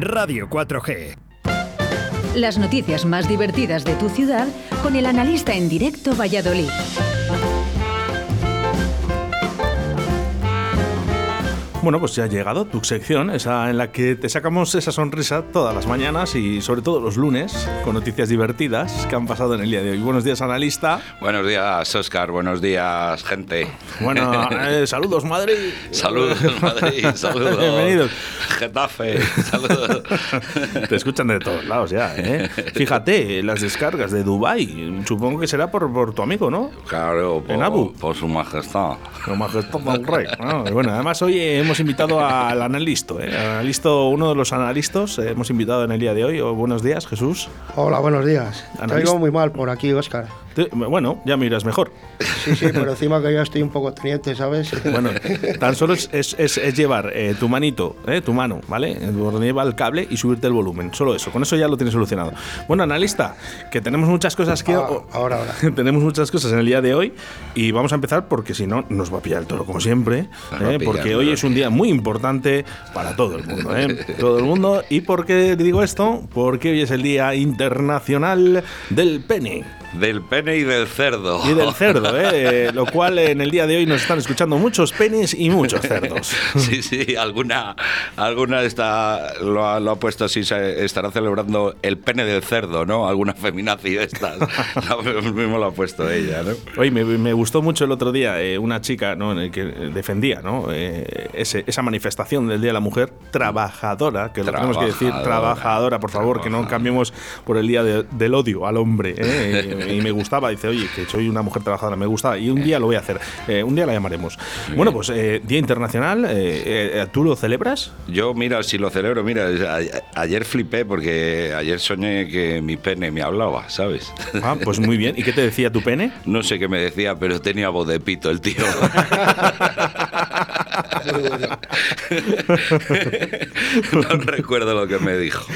Radio 4G. Las noticias más divertidas de tu ciudad con el analista en directo Valladolid. Bueno, pues ya ha llegado tu sección, esa en la que te sacamos esa sonrisa todas las mañanas y sobre todo los lunes con noticias divertidas que han pasado en el día de hoy. Buenos días, analista. Buenos días, Oscar. Buenos días, gente. Bueno, eh, saludos, Madrid. Saludos, Madrid. Saludos. Bienvenidos. Getafe. Saludos. Te escuchan de todos lados ya, ¿eh? Fíjate, las descargas de Dubai. Supongo que será por, por tu amigo, ¿no? Claro, por, En Abu. por su majestad. Lo majestad del rey. ¿no? Y bueno, además hoy hemos invitado al analisto, ¿eh? Analisto, uno de los analistas, eh, hemos invitado en el día de hoy. Oh, buenos días, Jesús. Hola, buenos días. Te oigo muy mal por aquí, Óscar. Bueno, ya me irás mejor. Sí, sí, pero encima que yo estoy un poco teniente, ¿sabes? Bueno, tan solo es, es- es- es llevar eh, tu manito, eh, tu mano, ¿vale? Donde lleva el cable y subirte el volumen. Solo eso, con eso ya lo tienes solucionado. Bueno, analista, que tenemos muchas cosas que... Ah, ahora, ahora. tenemos muchas cosas en el día de hoy y vamos a empezar porque si no nos va a pillar el toro como siempre, ¿eh? pillar, porque hoy es un día muy importante para todo el mundo, ¿eh? todo el mundo. ¿Y por qué digo esto? Porque hoy es el Día Internacional del Pene. Del pene y del cerdo. Y del cerdo, ¿eh? lo cual en el día de hoy nos están escuchando muchos penes y muchos cerdos. Sí, sí, alguna, alguna está, lo, ha, lo ha puesto así, se estará celebrando el pene del cerdo, ¿no? Alguna feminazi de estas. Mismo lo ha puesto ella, ¿no? Oye, me, me gustó mucho el otro día eh, una chica ¿no? en el que defendía ¿no? Eh, ese- esa manifestación del Día de la Mujer trabajadora, que lo tenemos que decir, Trabajadora. por favor, que no cambiemos por el Día de- del Odio al hombre. ¿eh? Y, y me gustaba, dice, oye, que soy una mujer trabajadora, me gustaba, y un día lo voy a hacer, Eh, un día la llamaremos. Bueno, pues eh, Día Internacional, eh, eh, ¿tú lo celebras? Yo, mira, si lo celebro, mira, a- ayer flipé porque ayer soñé que mi pene me hablaba, ¿sabes? Ah, pues muy bien. ¿Y qué te decía tu pene? No sé qué me decía, pero tenía voz de pito el tío. no recuerdo lo que me dijo.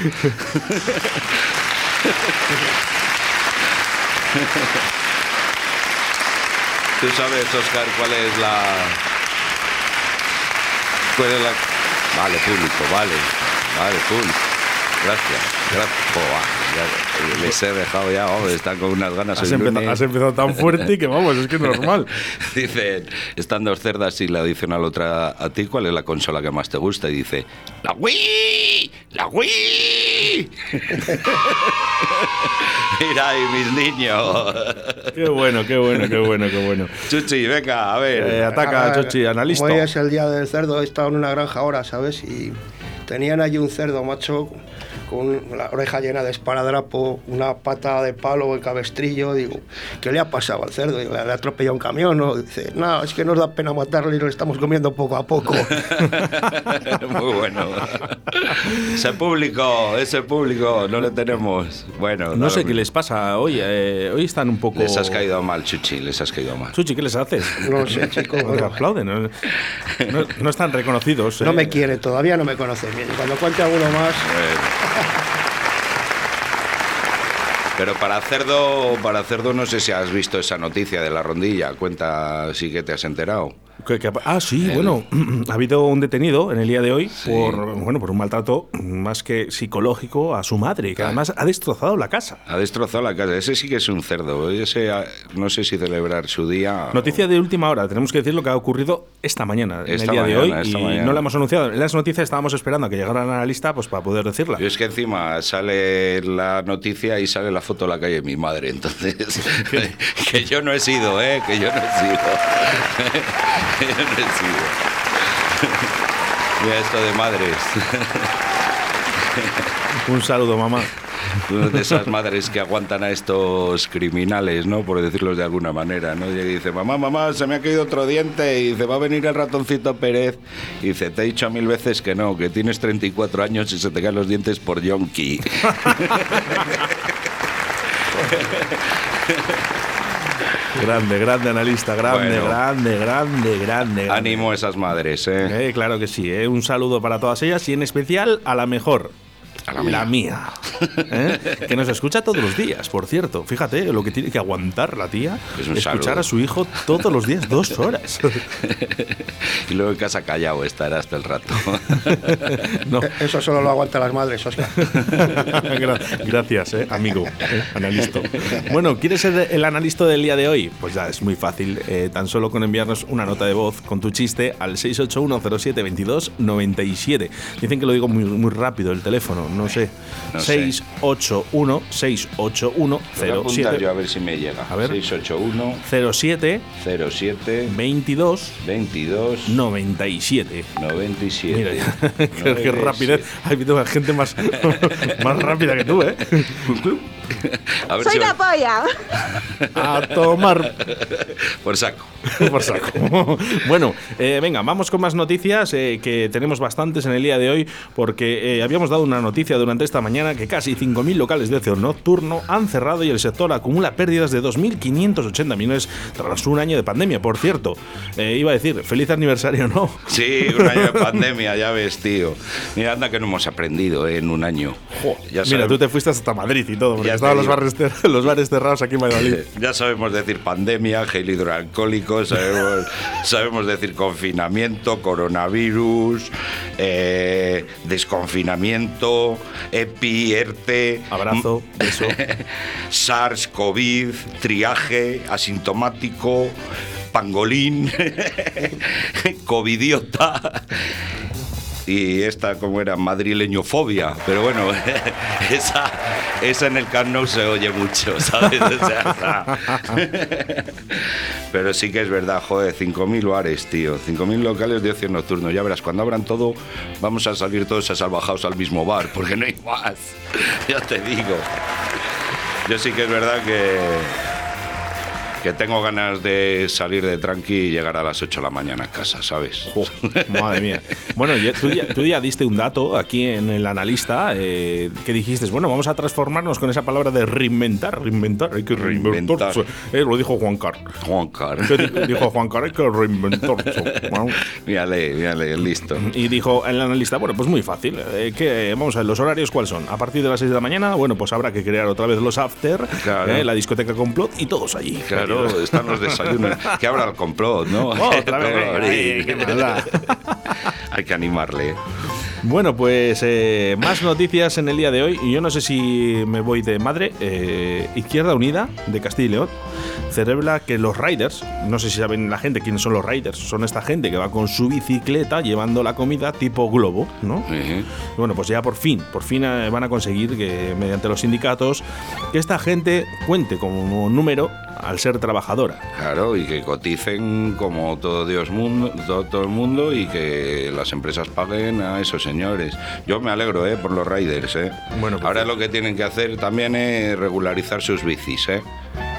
¿Tú sabes, Oscar, cuál es la... cuál es la... Vale, público, vale. Vale, público. Gracias, gracias. Joder, ya les he dejado ya, vamos, están con unas ganas. Has el empezado, lunes. has empezado tan fuerte que vamos, es que es normal. Dicen, están dos cerdas y le dicen a la otra, a ti, ¿cuál es la consola que más te gusta? Y dice, la Wii, la Wii. Mira ahí, mis niños. Qué bueno, qué bueno, qué bueno, qué bueno. Chuchi, venga, a ver. Eh, ataca, A ver, Chochi, analista. Hoy es el día del cerdo, he estado en una granja ahora, ¿sabes? Y tenían allí un cerdo macho con la oreja llena de esparadrapo, una pata de palo, el cabestrillo. Digo, ¿qué le ha pasado al cerdo? Digo, le ha atropellado un camión. ¿no? Dice, no, es que nos da pena matarlo y lo estamos comiendo poco a poco. Muy bueno. Ese público, ese público, no le tenemos. Bueno, No sé qué les pasa hoy. eh, hoy están un poco. Les has caído mal, Chuchi, les has caído mal. Chuchi, ¿qué les haces? No sé, chico. No aplauden. No, no- no están reconocidos. No eh. me quiere, todavía no me conoce bien. Cuando cuente alguno más, Pero para cerdo, para cerdo no sé si has visto esa noticia de la rondilla. Cuenta sí que te has enterado. ¿Qué- qué ha pa- ah, sí, bueno, ha habido un detenido en el día de hoy por, bueno, por un maltrato más que psicológico a su madre, que además ha destrozado la casa. Ha destrozado la casa. Ese sí que es un cerdo. Ese ah, no sé si celebrar su día. Noticia de última hora, tenemos que decir lo que ha ocurrido esta mañana, en el día de hoy, y mañana. no la hemos anunciado. En las noticias estábamos esperando a que llegara la lista pues, para poder decirla. Yo es que encima sale la noticia y sale la foto de la calle de mi madre. Entonces, que yo no he sido, ¿eh? Que yo no he sido. Mira esto de madres. Un saludo, mamá. Una de esas madres que aguantan a estos criminales, ¿no? Por decirlo de alguna manera, ¿no? Y dice, mamá, mamá, se me ha caído otro diente. Y dice, va a venir el ratoncito Pérez. Y dice, te he dicho mil veces que no, que tienes 34 años y se te caen los dientes por yonki. Grande, grande analista, grande, Bueno. grande, grande, grande, grande. Ánimo a esas madres, ¿eh? Eh, claro que sí, eh. un saludo para todas ellas y en especial a la mejor. La mía. ¿eh? Que nos escucha todos los días, por cierto. Fíjate lo que tiene que aguantar la tía. Es un escuchar saludo. a su hijo todos los días, dos horas. y luego en casa callado estará hasta el rato. No. Eso solo lo aguantan las madres, Oscar. Gra- Gracias, eh, amigo, eh, analista. Bueno, ¿quieres ser el analista del día de hoy? Pues ya es muy fácil, eh, tan solo con enviarnos una nota de voz con tu chiste al 681072297. Dicen que lo digo muy, muy rápido el teléfono, no sé. No sé. 681 681 Lo voy a apuntar yo a 07 ver si me llega. A ver. 681 07 07 22 22 97. 97. Mira, qué, qué rapidez. Hay gente más, más rápida que tú, ¿eh? A ver Soy si la polla. A tomar por saco. por saco. Bueno, eh, venga, vamos con más noticias eh, que tenemos bastantes en el día de hoy porque eh, habíamos dado una noticia durante esta mañana que casi 5.000 locales de ocio nocturno han cerrado y el sector acumula pérdidas de 2.580 millones tras un año de pandemia. Por cierto, eh, iba a decir, feliz aniversario, ¿no? Sí, un año de pandemia, ya ves, tío. Mira, anda que no hemos aprendido eh, en un año. Ya Mira, tú te fuiste hasta Madrid y todo, porque Ya estaban los bares, cer- los bares cerrados aquí en Valladolid. Ya sabemos decir pandemia, gel hidroalcohólico, sabemos, sabemos decir confinamiento, coronavirus, eh, desconfinamiento, EPI, ERTE, Abrazo, beso. SARS, COVID, triaje, asintomático, pangolín, covidiota. Y esta, como era, madrileñofobia. Pero bueno, esa, esa en el Camp Nou se oye mucho, ¿sabes? O sea, pero sí que es verdad, joder, 5.000 bares, tío. 5.000 locales de ocio nocturno. Ya verás, cuando abran todo, vamos a salir todos asalvajados al mismo bar, porque no hay más. Ya te digo. Yo sí que es verdad que, que tengo ganas de salir de tranqui y llegar a las 8 de la mañana a casa, ¿sabes? Madre mía. Bueno, tú, ya, tú ya diste un dato aquí en el analista eh, que dijiste, bueno, vamos a transformarnos con esa palabra de reinventar, reinventar, hay que Reinventar. Eh, lo dijo Juan Carlos. Juan Car. ¿Qué di- dijo Juan Carlos? Hay que reinventarse. Bueno, Mírale, mírale, listo. Y dijo el analista, bueno, pues muy fácil. eh, que, vamos a ver, ¿los horarios cuáles son? A partir de las 6 de la mañana, bueno, pues habrá que crear otra vez los after, Claro. la discoteca complot y todos allí. Claro, están los desayunos. Que abra el complot, ¿no? Hay que animarle. Bueno, pues eh, más noticias en el día de hoy. Y Yo no sé si me voy de madre. eh, Izquierda Unida de Castilla y León celebra que los riders, no sé si saben la gente quiénes son los riders, son esta gente que va con su bicicleta llevando la comida tipo globo, ¿no? Bueno, pues ya por fin, por fin eh, van a conseguir que mediante los sindicatos que esta gente cuente como número al ser trabajadora. Claro, y que coticen como todo Dios mundo, todo, todo el mundo y que las empresas paguen a esos señores. Yo me alegro, ¿eh? Por los riders, ¿eh? Bueno, pues Ahora sí. lo que tienen que hacer también es regularizar sus bicis, ¿eh?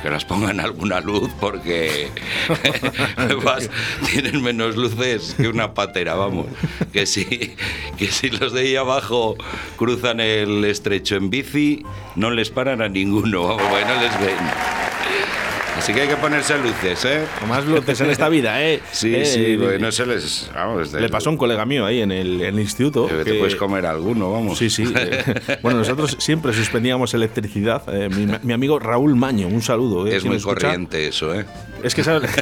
Que las pongan alguna luz porque vas- tienen menos luces que una patera, vamos. Que si, que si los de ahí abajo cruzan el estrecho en bici, no les paran a ninguno, vamos, les ven. Así que hay que ponerse luces, ¿eh? Más luces en esta vida, ¿eh? Sí, Eh, sí, eh, no se les... Vamos, Le pasó a un colega mío ahí en el, en el instituto. que te puedes comer alguno, vamos. Sí, sí. eh, bueno, nosotros siempre suspendíamos electricidad. eh, mi, mi amigo Raúl Maño, un saludo. es si muy escucha. corriente eso, ¿eh? Es que sabes.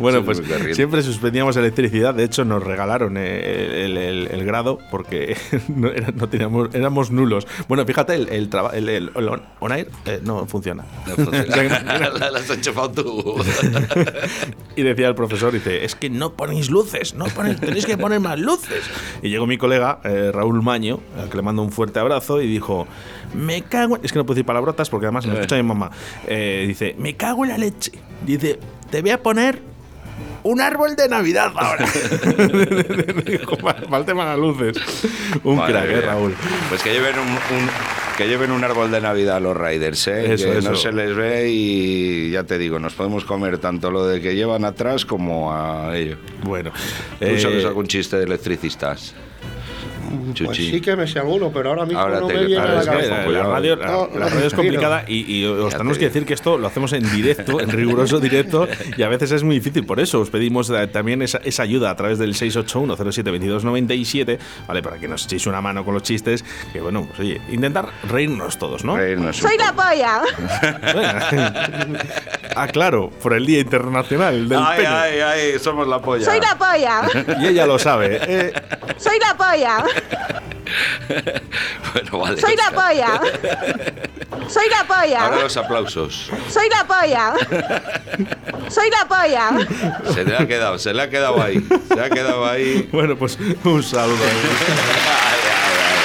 bueno, Es pues siempre suspendíamos electricidad. De hecho, nos regalaron el, el- el grado porque no, teníamos, éramos nulos. Bueno, fíjate, el, el, traba- el- el- el on, on air eh, no funciona. No funciona. O sea que no- La, la has enchufado tú. y decía el profesor, dice, es que no ponéis luces, no ponéis, tenéis que poner más luces. Y llegó mi colega, eh, Raúl Maño, al que le mando un fuerte abrazo, y dijo, me cago en... Es que no puedo decir palabrotas porque además me escucha mi mamá. Eh, dice, me cago en la leche. Dice, te voy a poner un árbol de Navidad ahora. Dijo, para las luces. Un Madre crack, eh. Raúl. Pues que lleven un, un- que lleven un árbol de Navidad a los riders, ¿eh? Eso, que eso. no se les ve y ya te digo, nos podemos comer tanto lo de que llevan atrás como a ellos. Bueno. ¿Tú eh, sabes algún chiste de electricistas? Pues Chuchi. sí que me sé alguno, pero ahora mismo Ahora no te- me viene a la Es que Claro, la, cabeza. la radio, la- No, la radio es complicada y, y os Ya tenemos te que decir que esto lo hacemos en directo, en riguroso directo, y a veces es muy difícil. Por eso os pedimos eh, también esa, esa ayuda a través del 681-07-2297, ¿vale? Para que nos echéis una mano con los chistes, que bueno, pues oye, intentar reírnos todos, ¿no? Reírnos Soy la polla. ah, claro, por el Día Internacional del Ay, Pene. ay, ay, somos la polla. Soy la polla. Y ella lo sabe. eh. Soy la polla. Bueno, vale. Soy la polla. Soy la polla. Ahora los aplausos. Soy la polla. Soy la polla. Se le ha quedado, se le ha quedado ahí. Se ha quedado ahí. Bueno, pues un saludo. Ay, ay, ay.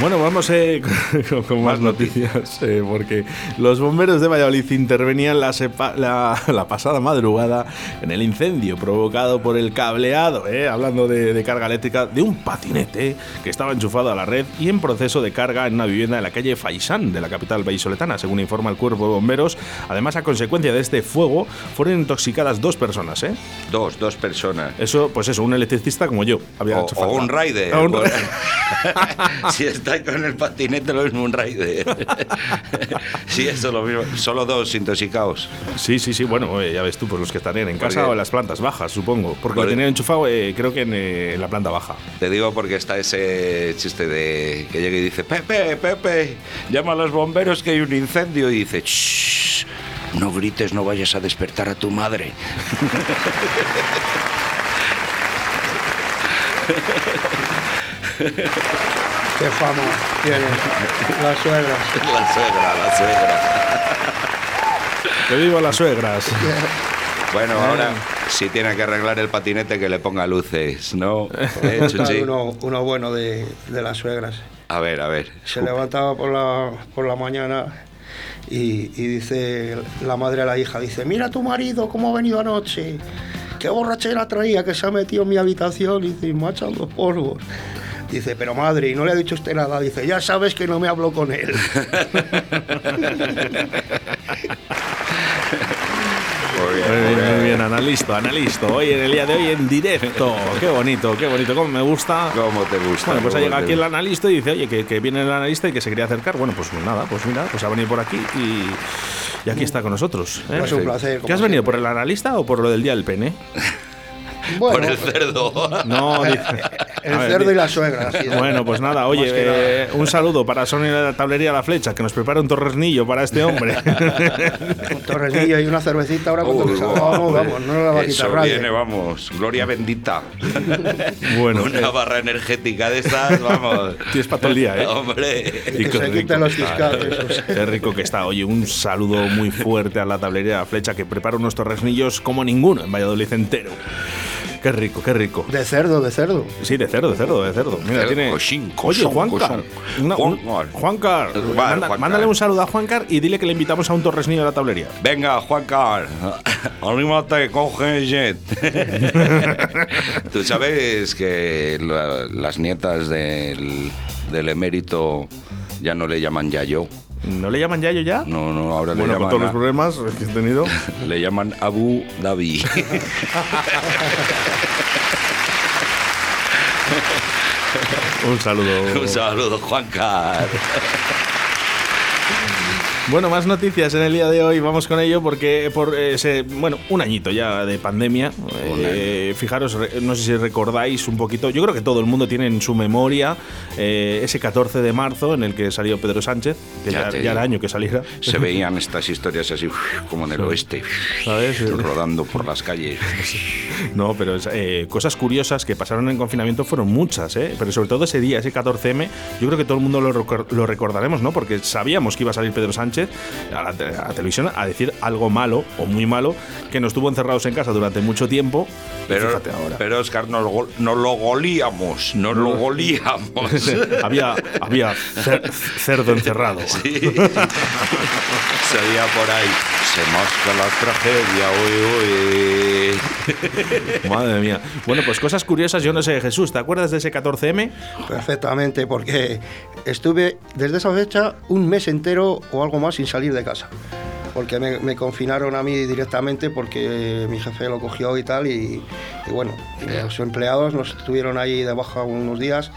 Bueno, vamos eh, con, con más noticias, eh, porque los bomberos de Valladolid intervenían la, sepa- la- la pasada madrugada en el incendio provocado por el cableado, eh, hablando de, de carga eléctrica, de un patinete que estaba enchufado a la red y en proceso de carga en una vivienda en la calle Faisán de la capital vallisoletana, según informa el cuerpo de bomberos. Además, a consecuencia de este fuego, fueron intoxicadas dos personas, ¿eh? Dos, dos personas. Eso, pues eso, un electricista como yo. Había O, hecho o un rider. O un- si está con el patinete, lo mismo un rider. sí, eso es lo mismo. Solo dos intoxicados. Sí, sí, sí, bueno, eh, ya ves tú, pues los que estarían en casa Porque- o en las plantas bajas, supongo. Porque lo tenían enchufado, eh, creo que en, eh, en la planta baja. Te digo porque está ese chiste de que llega y dice, Pepe, Pepe, llama a los bomberos que hay un incendio y dice, "Shh, no grites, no vayas a despertar a tu madre. Qué fama tienen las suegras. La suegra, la suegra. ¡Que viva las suegras! Bueno, ahora si tiene que arreglar el patinete que le ponga luces, ¿no? ¿Eh, uno, uno bueno de, de las suegras. A ver, a ver. Se levantaba por la, por la mañana y, y dice la madre a la hija, dice, mira a tu marido cómo ha venido anoche. Qué borrachera traía que se ha metido en mi habitación y dice, me ha echado los polvos. Dice, pero madre, y no le ha dicho usted nada. Dice, ya sabes que no me hablo con él. Muy bien, Muy bien, muy bien. analisto, analisto. Hoy en el día de hoy en directo. Qué bonito, qué bonito, cómo me gusta. ¿Cómo te gusta? Bueno, pues ha ¿Cómo llegado aquí el analista y dice, oye, que, que viene el analista y que se quería acercar. Bueno, pues nada, pues mira, pues ha venido por aquí y, y aquí está con nosotros. ¿eh? Pues un placer. ¿Qué has venido, por el analista o por lo del día del pene? Bueno, Por el cerdo. No, dice- el ver, cerdo y la suegra. Bueno, pues nada, oye, que nada. eh, un saludo para Sonia de la Tablería La Flecha, que nos prepara un torresnillo para este hombre. Un torresnillo y una cervecita ahora guau, vamos, vamos, no nos la va a quitar Eso viene, vamos. Gloria bendita. bueno, Una eh, barra energética de estas, vamos. tienes para todo el día, ¿eh? Hombre. Y Que qué se los que está, fiscales, eh. Qué rico que está. Oye, un saludo muy fuerte a la tablería La Flecha que prepara unos torresnillos como ninguno en Valladolid entero. Qué rico, qué rico. De cerdo, de cerdo. Sí, de cerdo, de cerdo, de cerdo. Mira, tiene. cochín, Oye, cosón, Juancar. una- un- Juancar. Juancar. Vale, manda- Juancar. Mándale un saludo a Juancar y dile que le invitamos a un torresnillo de la tablería. Venga, Juan Car, anímate, coge jet. Tú sabes que la- las nietas del, del emérito ya no le llaman Yayo. ¿No le llaman Yayo ya? No, no, ahora bueno, le con todos los llaman, problemas que he tenido. le llaman Abu Dhabi. un saludo. Un saludo, Juan Car. Bueno, más noticias en el día de hoy. Vamos con ello porque por ese, bueno, un añito ya de pandemia. Eh, fijaros, no sé si recordáis un poquito. Yo creo que todo el mundo tiene en su memoria eh, ese 14 de marzo en el que salió Pedro Sánchez, que Ya ya, era año que saliera. Se veían estas historias así, como en el oeste, ¿Sabes? rodando por las calles. No, pero eh, cosas curiosas que pasaron en confinamiento fueron muchas, ¿eh? Pero sobre todo ese día, ese 14M, yo creo que todo el mundo lo, lo recordaremos, ¿no? Porque sabíamos que iba a salir Pedro Sánchez a la, a la televisión a decir algo malo o muy malo, que nos tuvo encerrados en casa durante mucho tiempo. Pero, fíjate ahora. pero Oscar, nos, go- nos lo golíamos, nos lo golíamos. había, había cer- cerdo encerrado. Sí. Salía por ahí. Se masca la tragedia, uy, uy. Madre mía. Bueno, pues cosas curiosas, yo no sé, Jesús, ¿te acuerdas de ese 14M? Perfectamente, porque estuve desde esa fecha un mes entero o algo más sin salir de casa. porque me, me confinaron a mí directamente porque mi jefe lo cogió y tal, y, y bueno, y los empleados nos estuvieron ahí de baja unos días,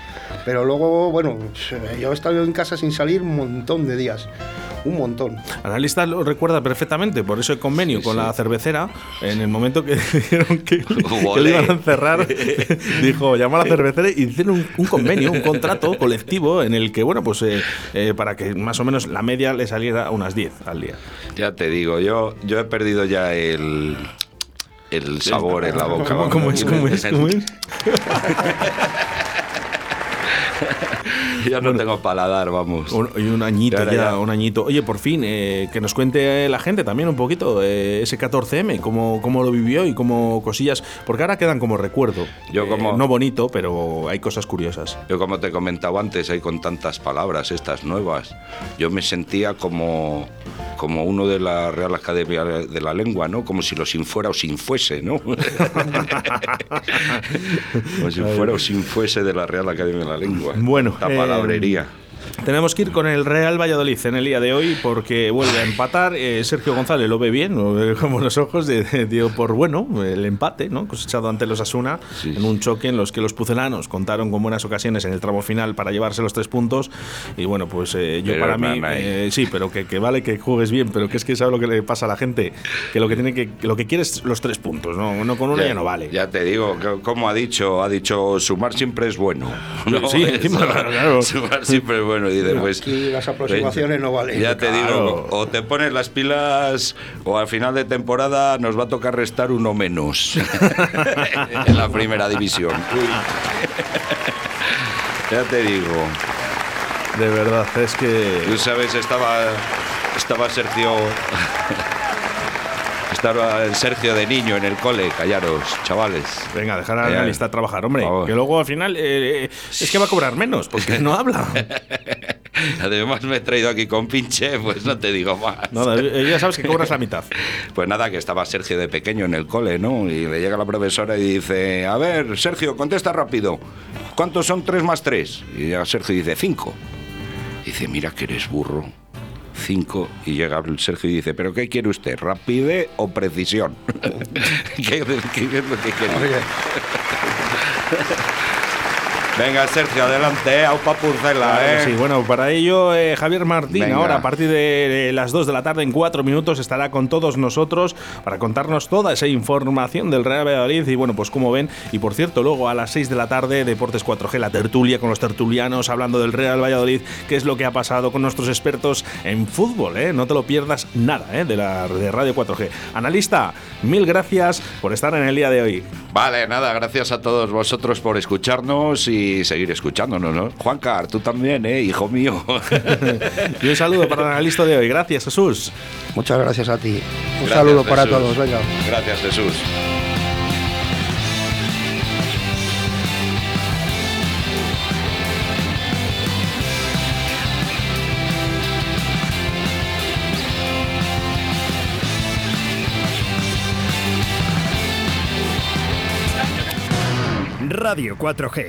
pero luego, bueno, yo he estado en casa sin salir un montón de días, un montón. Analista lo recuerda perfectamente, por eso el convenio Sí, con sí. la cervecera, en el momento que dijeron que, que le iban a encerrar, dijo, llamó a la cervecera y hicieron un, un convenio, un contrato colectivo en el que, bueno, pues eh, eh, para que más o menos la media le saliera a unas 10 al día. Ya te digo, yo, yo he perdido ya el, el sabor en la boca. ¿Cómo, cómo es? ¿Cómo es? ¿Cómo es? Ya no tengo paladar, vamos. Un- y un añito Ya, ya, ya, ya. un añito. Oye, por fin, eh, que nos cuente la gente también un poquito eh, ese 14M, cómo, cómo lo vivió y cómo cosillas, porque ahora quedan como recuerdo. Yo como- Eh, no bonito, pero hay cosas curiosas. Yo como te comentaba antes, hay con tantas palabras estas nuevas, yo me sentía como, como uno de la Real Academia de la Lengua, ¿no? Como si lo sin fuera o sin fuese, ¿no? como si fuera o sin fuese de la Real Academia de la Lengua. Bueno, la eh, palabrería. Tenemos que ir con el Real Valladolid en el día de hoy porque vuelve a empatar. Eh, Sergio González lo ve bien, lo ve como los ojos, dio por bueno el empate, ¿no? cosechado ante los Asuna Sí. en un choque en los que los pucelanos contaron con buenas ocasiones en el tramo final para llevarse los tres puntos. Y bueno, pues eh, yo Pero, para mí, eh, sí, pero que, que vale que juegues bien, pero que es que sabe lo que le pasa a la gente, que lo que tiene que, que lo que quiere es los tres puntos, no, no con uno ya, no vale. Ya te digo, como ha dicho, ha dicho, sumar siempre es bueno. ¿no? Sí, encima, Eso, claro. Sumar siempre es bueno. Y dice, pues, Aquí las aproximaciones no valen. Ya te Claro. digo, o te pones las pilas o al final de temporada nos va a tocar restar uno menos en la primera división. Ya te digo. De verdad, es que... Tú sabes, estaba, estaba Sergio. Estaba el Sergio de niño en el cole, callaros, chavales. Venga, dejar al analista trabajar, hombre. Que luego al final eh, eh, es que va a cobrar menos, porque no habla. Además me he traído aquí con pinche, pues no te digo más. Nada, eh, ya sabes que cobras la mitad. Pues nada, que estaba Sergio de pequeño en el cole, ¿no? Y le llega la profesora y dice, a ver, Sergio, contesta rápido. ¿Cuántos son tres más tres? Y ya Sergio dice, cinco. Dice, mira que eres burro. Cinco. Y llega Sergio y dice, ¿pero qué quiere usted? ¿Rapidez o precisión? ¿Qué, qué es lo que quiere? Venga, Sergio, adelante, ¿eh? Aupa Pucela, Claro ¿eh? Sí, bueno, para ello eh, Javier Martín Venga. ahora a partir de eh, las 2 de la tarde en 4 minutos estará con todos nosotros para contarnos toda esa información del Real Valladolid y bueno, pues como ven, y por cierto, luego a las 6 de la tarde Deportes 4G, la tertulia con los tertulianos hablando del Real Valladolid, qué es lo que ha pasado con nuestros expertos en fútbol, ¿eh? no te lo pierdas nada ¿eh? de la de Radio 4G. Analista, mil gracias por estar en el día de hoy. Vale, nada, gracias a todos vosotros por escucharnos y seguir escuchándonos, ¿no? Juancar, tú también, ¿eh? Hijo mío. Y un saludo para el analista de hoy. Gracias, Jesús. muchas gracias a ti. Un Gracias, saludo para Jesús. todos. Venga. Gracias, Jesús. Radio 4G.